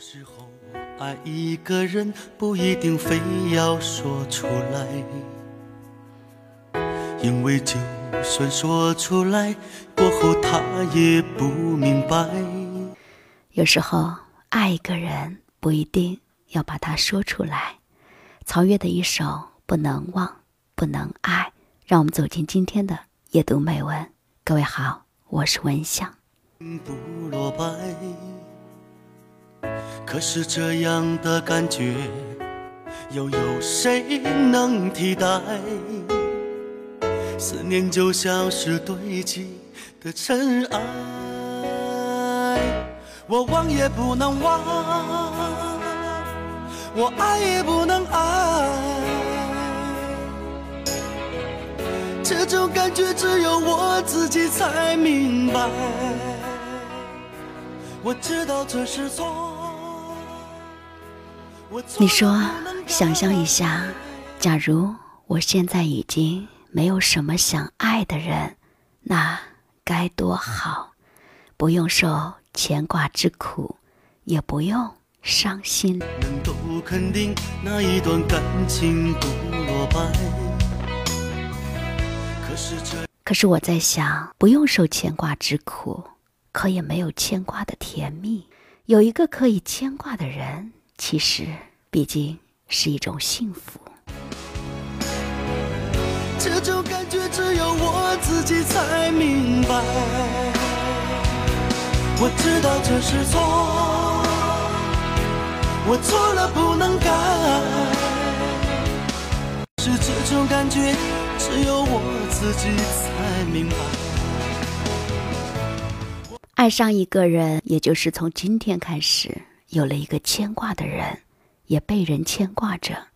有时候爱一个人不一定非要说出来，因为就算说出来，过后他也不明白。有时候爱一个人不一定要把它说出来。曹越的一首《不能忘，不能爱》，让我们走进今天的夜读美文。各位好，我是文香。不落败。可是这样的感觉，又有谁能替代？思念就像是堆积的尘埃，我忘也不能忘，我爱也不能爱，这种感觉只有我自己才明白。我知道这是错。你说，想象一下，假如我现在已经没有什么想爱的人，那该多好！不用受牵挂之苦，也不用伤心。能够肯定那一段感情不落败。可是这，可是我在想，不用受牵挂之苦，可也没有牵挂的甜蜜。有一个可以牵挂的人。其实，毕竟是一种幸福。这种感觉只有我自己才明白。我知道这是错，我错了不能改。是这种感觉只有我自己才明白。爱上一个人，也就是从今天开始。有了一个牵挂的人，也被人牵挂着，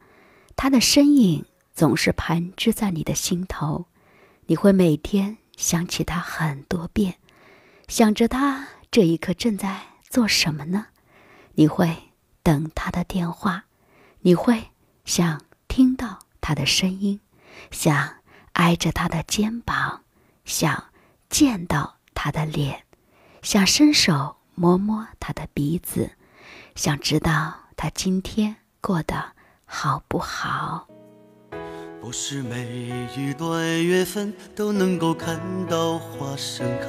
他的身影总是盘踞在你的心头，你会每天想起他很多遍，想着他这一刻正在做什么呢？你会等他的电话，你会想听到他的声音，想挨着他的肩膀，想见到他的脸，想伸手摸摸他的鼻子。想知道他今天过得好不好？不是每一段缘分都能够看到花盛开，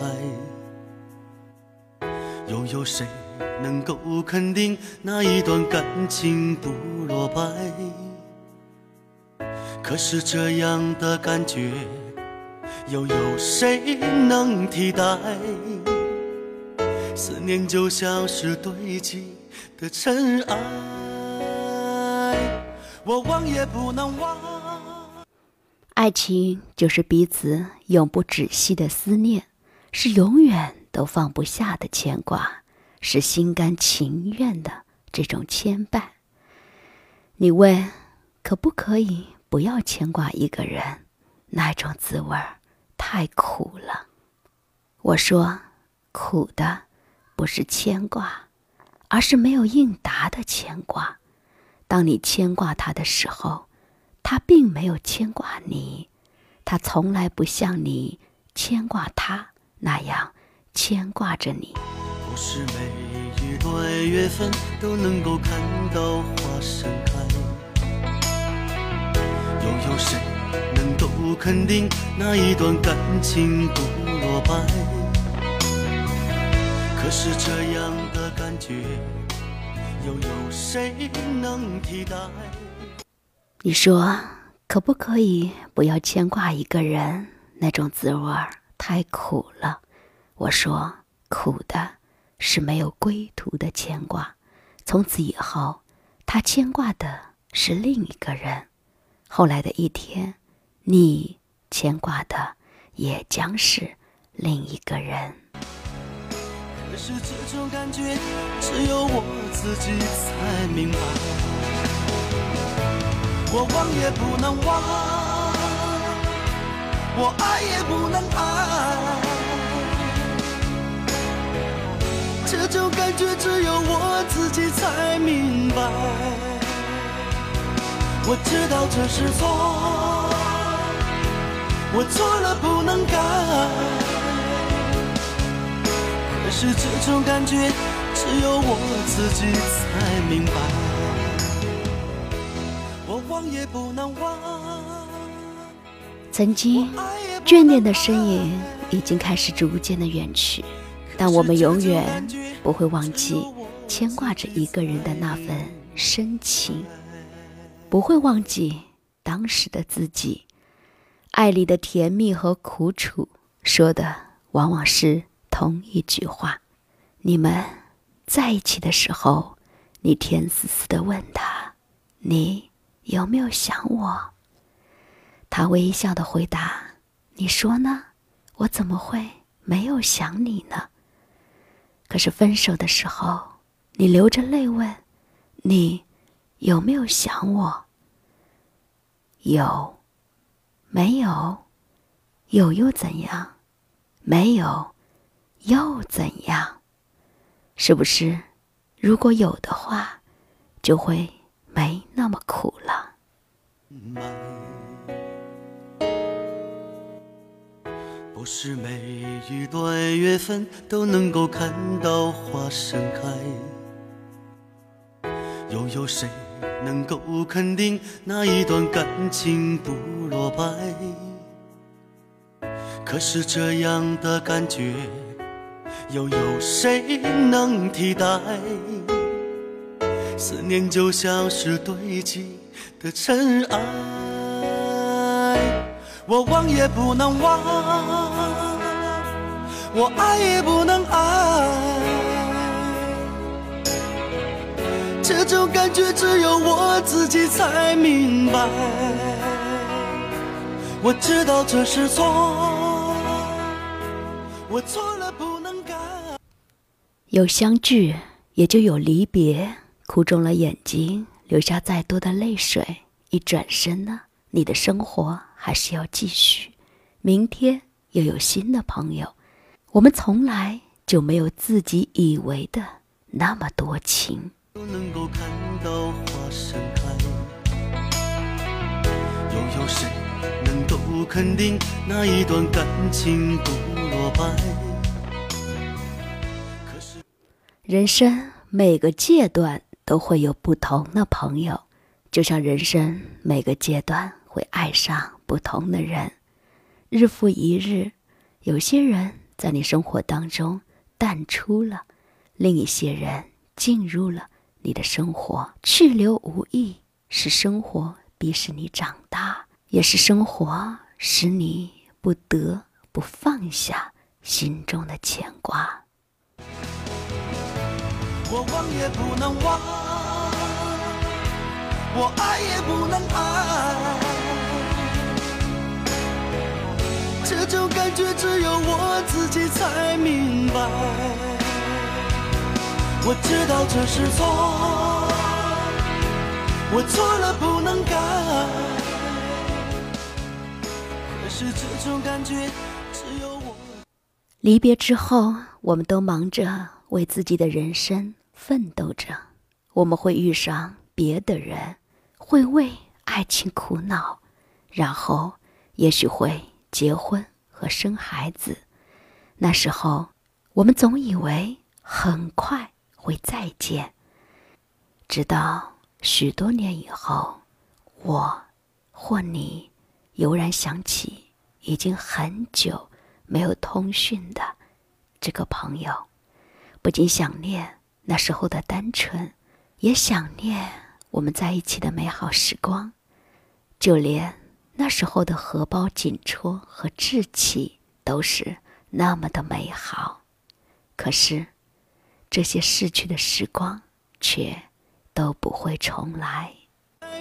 又有谁能够肯定那一段感情不落败？可是这样的感觉，又有谁能替代？思念就像是堆积。的尘埃，我忘也不能忘。爱情就是彼此永不止息的思念，是永远都放不下的牵挂，是心甘情愿的这种牵绊。你问，可不可以不要牵挂一个人？那种滋味儿太苦了。我说，苦的不是牵挂。而是没有应答的牵挂。当你牵挂他的时候，他并没有牵挂你，他从来不像你牵挂他那样牵挂着你。不是每一段缘分都能够看到花盛开，又有谁能够肯定那一段感情不落败？可是这样的感觉，又有谁能替代？你说可不可以不要牵挂一个人？那种滋味儿太苦了。我说苦的是没有归途的牵挂。从此以后，他牵挂的是另一个人。后来的一天，你牵挂的也将是另一个人。可是这种感觉，只有我自己才明白。我忘也不能忘，我爱也不能爱。这种感觉，只有我自己才明白。我知道这是错，我错了不能改。是这种感觉，只有我自己才明白。我忘也不能忘。曾经眷恋的身影已经开始逐渐的远去，但我们永远不会忘记牵挂着一个人的那份深情，不会忘记当时的自己。爱里的甜蜜和苦楚，说的往往是同一句话。你们在一起的时候，你甜丝丝的问他：“你有没有想我？”他微笑的回答：“你说呢？我怎么会没有想你呢？”可是分手的时候，你流着泪问：“你有没有想我？”有。没有，有又怎样？没有，又怎样？是不是？如果有的话，就会没那么苦了。不是每一段缘分都能够看到花盛开，又有谁？能够肯定那一段感情不落败，可是这样的感觉又有谁能替代？思念就像是堆积的尘埃，我忘也不能忘，我爱也不能爱。这种感觉只有我自己才明白。我知道这是错，我错了不。有相聚，也就有离别。哭肿了眼睛，流下再多的泪水，一转身呢，你的生活还是要继续。明天又有新的朋友，我们从来就没有自己以为的那么多情。能够看到花盛开，又有谁能够肯定那一段感情不落败？人生每个阶段都会有不同的朋友，就像人生每个阶段会爱上不同的人。日复一日，有些人在你生活当中淡出了，另一些人进入了。你的生活去留无意，是生活逼使你长大，也是生活使你不得不放下心中的牵挂。我忘也不能忘，我爱也不能爱，这种感觉只有我自己才明白。我知道这是错，我错了不能改。可是这种感觉只有我。离别之后，我们都忙着为自己的人生奋斗着。我们会遇上别的人，会为爱情苦恼，然后也许会结婚和生孩子。那时候，我们总以为很快。会再见，直到许多年以后，我或你悠然想起已经很久没有通讯的这个朋友，不禁想念那时候的单纯，也想念我们在一起的美好时光，就连那时候的荷包紧戳和稚气都是那么的美好。可是。这些逝去的时光，却都不会重来。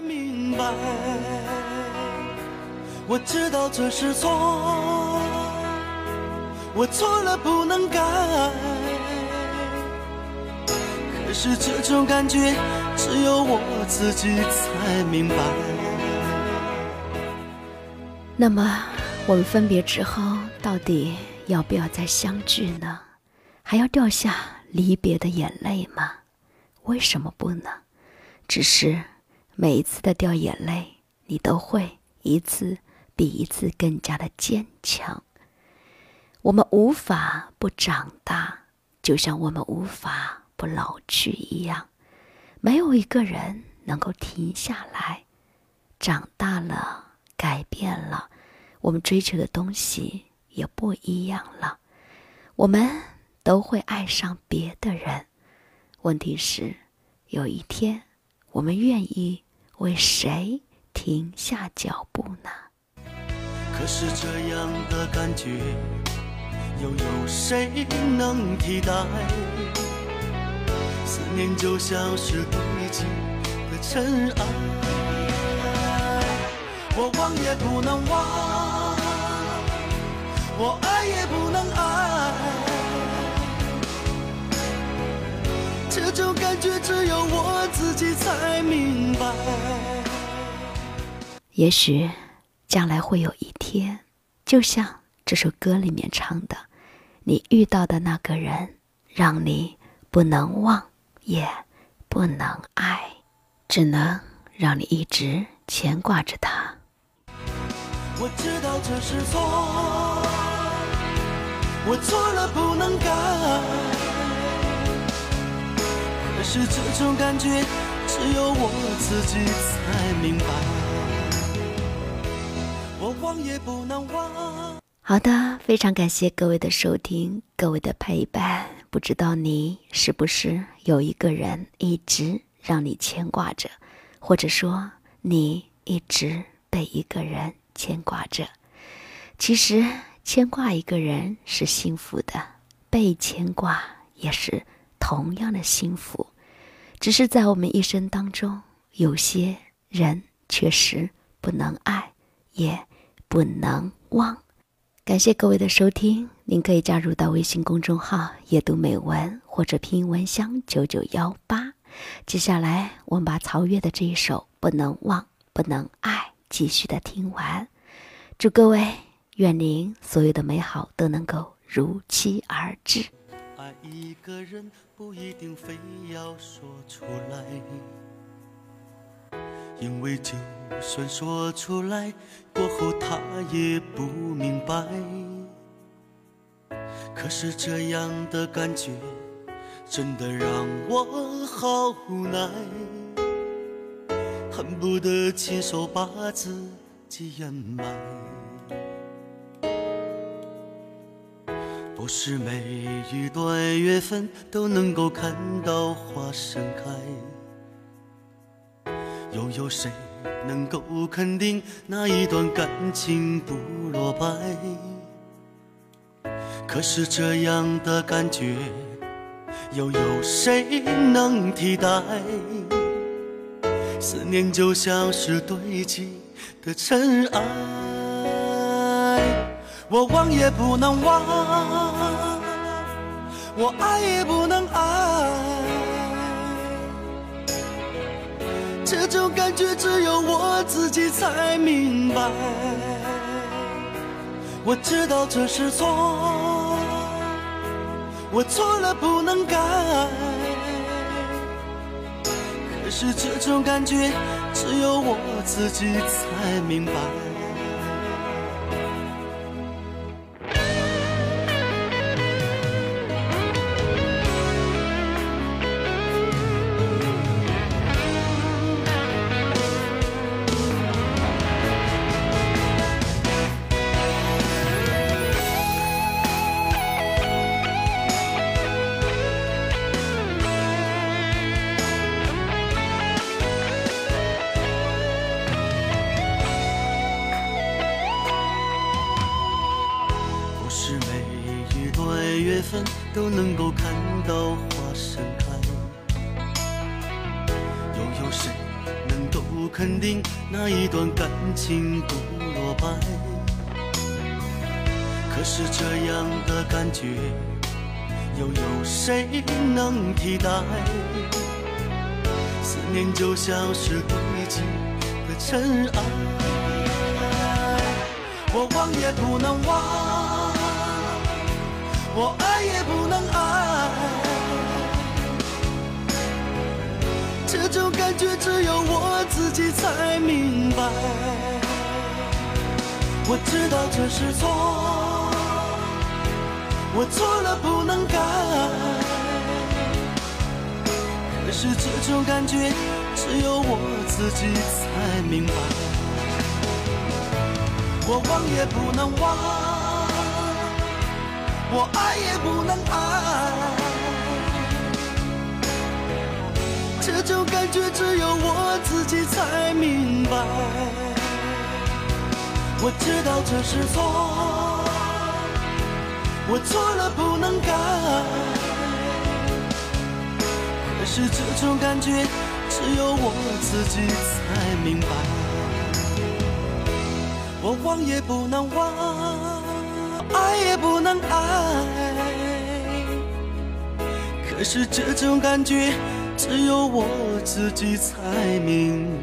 明白，我知道这是错，我错了不能改。是这种感觉，只有我自己才明白。那么，我们分别之后，到底要不要再相聚呢？还要掉下？离别的眼泪吗？为什么不呢？只是每一次的掉眼泪，你都会一次比一次更加的坚强。我们无法不长大，就像我们无法不老去一样。没有一个人能够停下来。长大了，改变了，我们追求的东西也不一样了。我们都会爱上别的人。问题是，有一天，我们愿意为谁停下脚步呢？可是这样的感觉，又有谁能替代？思念就像是堆积的尘埃，我忘也不能忘，我爱也不能爱，这种感觉只有我自己才明白。也许将来会有一天，就像这首歌里面唱的，你遇到的那个人，让你不能忘。也不能爱，只能让你一直牵挂着他。我知道这是错，我错了不能改。可是这种感觉只有我自己才明白。我忘也不能忘。好的，非常感谢各位的收听，各位的陪伴。不知道你是不是有一个人一直让你牵挂着，或者说你一直被一个人牵挂着。其实牵挂一个人是幸福的，被牵挂也是同样的幸福。只是在我们一生当中，有些人确实不能爱，也不能忘。感谢各位的收听，您可以加入到微信公众号“夜读美文”或者拼音文香九九幺八。接下来，我们把曹越的这一首《不能忘，不能爱》继续的听完。祝各位，愿您所有的美好都能够如期而至。爱一个人不一定非要说出来。因为就算说出来，过后他也不明白。可是这样的感觉，真的让我好无奈，恨不得亲手把自己掩埋。不是每一段缘分都能够看到花盛开。又有谁能够肯定那一段感情不落败？可是这样的感觉，又有谁能替代？思念就像是堆积的尘埃，我忘也不能忘，我爱也不能爱。这种感觉只有我自己才明白。我知道这是错，我错了不能改。可是这种感觉只有我自己才明白。都能够看到花盛开，又有谁能够肯定那一段感情不落败？可是这样的感觉，又有谁能替代？思念就像是堆积的尘埃，我忘也不能忘。我爱也不能爱，这种感觉只有我自己才明白。我知道这是错，我错了不能改。可是这种感觉，只有我自己才明白。我忘也不能忘，我爱也不能爱。这种感觉只有我自己才明白。我知道这是错，我错了不能改。可是这种感觉，只有我自己才明白。我忘也不能忘，爱也不能爱。可是这种感觉，只有我自己才明。